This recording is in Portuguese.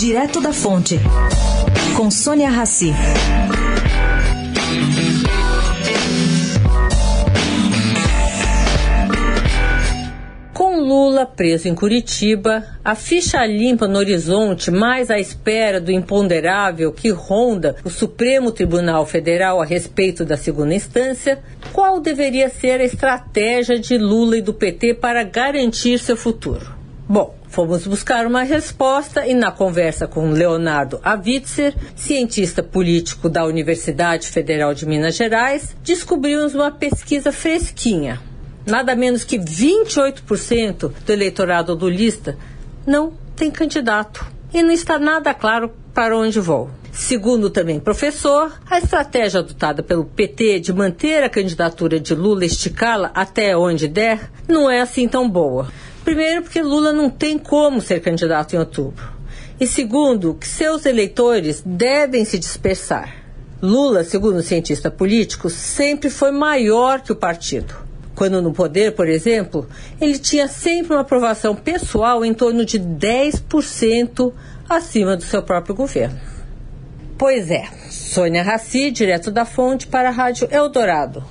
Direto da Fonte, com Sônia Rassi. Com Lula preso em Curitiba, a ficha limpa no horizonte, mais à espera do imponderável que ronda o Supremo Tribunal Federal a respeito da segunda instância, qual deveria ser a estratégia de Lula e do PT para garantir seu futuro? Bom, fomos buscar uma resposta e na conversa com Leonardo Avitzer, cientista político da Universidade Federal de Minas Gerais, descobrimos uma pesquisa fresquinha nada menos que 28% do eleitorado lulista não tem candidato. E não está nada claro para onde vão. Segundo também professor, a estratégia adotada pelo PT de manter a candidatura de Lula esticá-la até onde der não é assim tão boa. Primeiro, porque Lula não tem como ser candidato em outubro. E segundo, que seus eleitores devem se dispersar. Lula, segundo o cientista político, sempre foi maior que o partido. Quando no poder, por exemplo, ele tinha sempre uma aprovação pessoal em torno de 10% acima do seu próprio governo. Pois é, Sônia Raci, direto da fonte para a Rádio Eldorado.